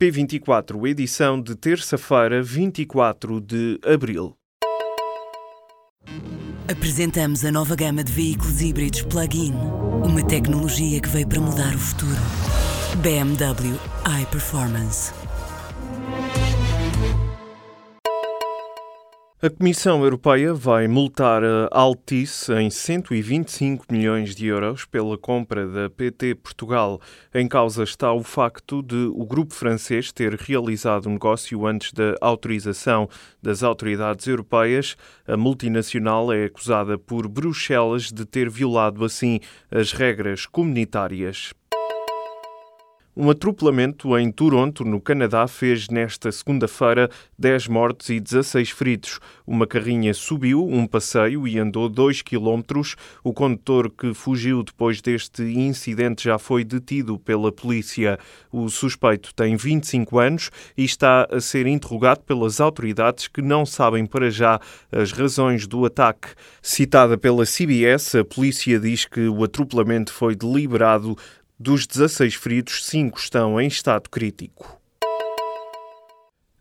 P24, edição de terça-feira, 24 de abril. Apresentamos a nova gama de veículos híbridos plug-in. Uma tecnologia que veio para mudar o futuro. BMW iPerformance. A Comissão Europeia vai multar a Altice em 125 milhões de euros pela compra da PT Portugal. Em causa está o facto de o grupo francês ter realizado um negócio antes da autorização das autoridades europeias. A multinacional é acusada por Bruxelas de ter violado assim as regras comunitárias. Um atropelamento em Toronto, no Canadá, fez nesta segunda-feira 10 mortos e 16 feridos. Uma carrinha subiu um passeio e andou 2 quilómetros. O condutor que fugiu depois deste incidente já foi detido pela polícia. O suspeito tem 25 anos e está a ser interrogado pelas autoridades que não sabem para já as razões do ataque. Citada pela CBS, a polícia diz que o atropelamento foi deliberado dos 16 feridos, 5 estão em estado crítico.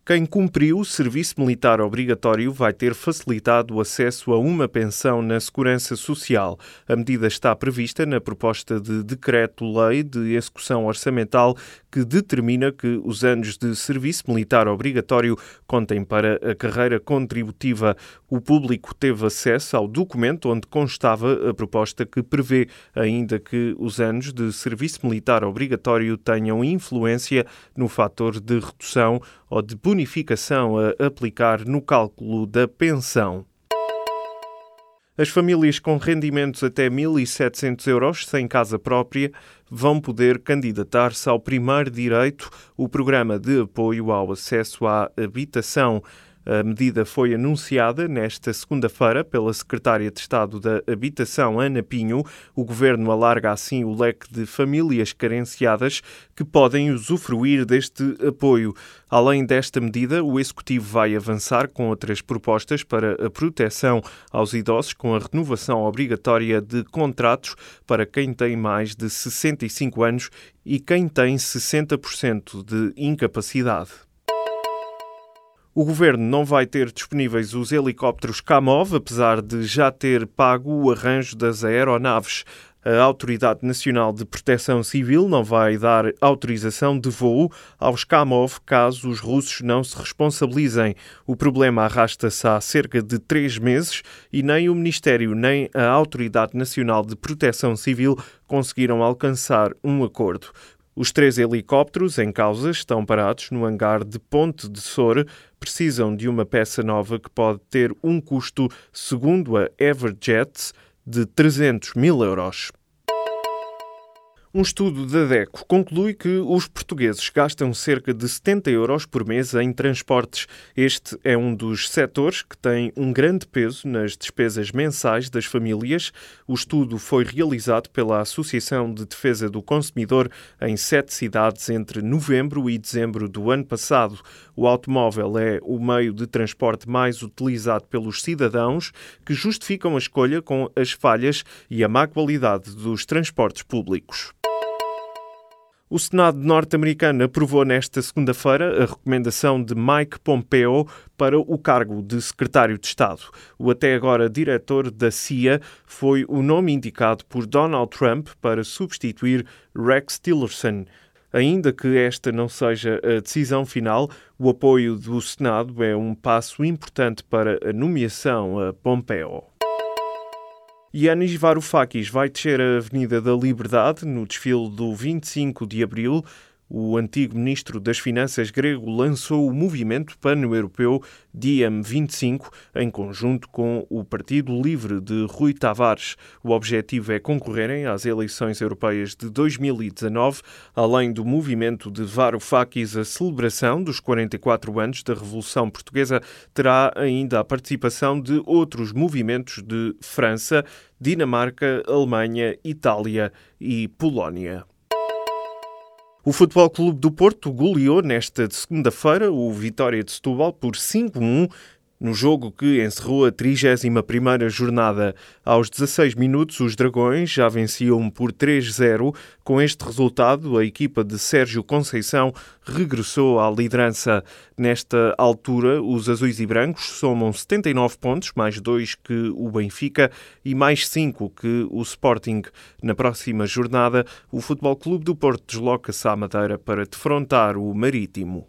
Quem cumpriu o serviço militar obrigatório vai ter facilitado o acesso a uma pensão na Segurança Social. A medida está prevista na proposta de decreto-lei de execução orçamental que determina que os anos de serviço militar obrigatório contem para a carreira contributiva. O público teve acesso ao documento onde constava a proposta que prevê ainda que os anos de serviço militar obrigatório tenham influência no fator de redução ou de bonificação a aplicar no cálculo da pensão. As famílias com rendimentos até 1.700 euros sem casa própria vão poder candidatar-se ao primeiro direito, o programa de apoio ao acesso à habitação. A medida foi anunciada nesta segunda-feira pela Secretária de Estado da Habitação, Ana Pinho. O governo alarga assim o leque de famílias carenciadas que podem usufruir deste apoio. Além desta medida, o Executivo vai avançar com outras propostas para a proteção aos idosos, com a renovação obrigatória de contratos para quem tem mais de 65 anos e quem tem 60% de incapacidade. O governo não vai ter disponíveis os helicópteros Kamov, apesar de já ter pago o arranjo das aeronaves. A Autoridade Nacional de Proteção Civil não vai dar autorização de voo aos Kamov caso os russos não se responsabilizem. O problema arrasta-se há cerca de três meses e nem o Ministério nem a Autoridade Nacional de Proteção Civil conseguiram alcançar um acordo. Os três helicópteros em causa estão parados no hangar de Ponte de Sor. Precisam de uma peça nova que pode ter um custo, segundo a Everjets, de 300 mil euros. Um estudo da DECO conclui que os portugueses gastam cerca de 70 euros por mês em transportes. Este é um dos setores que tem um grande peso nas despesas mensais das famílias. O estudo foi realizado pela Associação de Defesa do Consumidor em sete cidades entre novembro e dezembro do ano passado. O automóvel é o meio de transporte mais utilizado pelos cidadãos que justificam a escolha com as falhas e a má qualidade dos transportes públicos. O Senado norte-americano aprovou nesta segunda-feira a recomendação de Mike Pompeo para o cargo de secretário de Estado. O até agora diretor da CIA foi o nome indicado por Donald Trump para substituir Rex Tillerson. Ainda que esta não seja a decisão final, o apoio do Senado é um passo importante para a nomeação a Pompeo. Yanis Varoufakis vai descer a Avenida da Liberdade no desfile do 25 de abril o antigo ministro das Finanças grego lançou o movimento pan-europeu DiEM25 em conjunto com o Partido Livre de Rui Tavares. O objetivo é concorrerem às eleições europeias de 2019, além do movimento de Varoufakis, a celebração dos 44 anos da Revolução Portuguesa terá ainda a participação de outros movimentos de França, Dinamarca, Alemanha, Itália e Polónia. O Futebol Clube do Porto goleou nesta segunda-feira o Vitória de Setúbal por 5-1 No jogo que encerrou a 31ª jornada, aos 16 minutos, os Dragões já venciam por 3-0. Com este resultado, a equipa de Sérgio Conceição regressou à liderança. Nesta altura, os azuis e brancos somam 79 pontos, mais 2 que o Benfica e mais 5 que o Sporting. Na próxima jornada, o Futebol Clube do Porto desloca-se à Madeira para defrontar o Marítimo.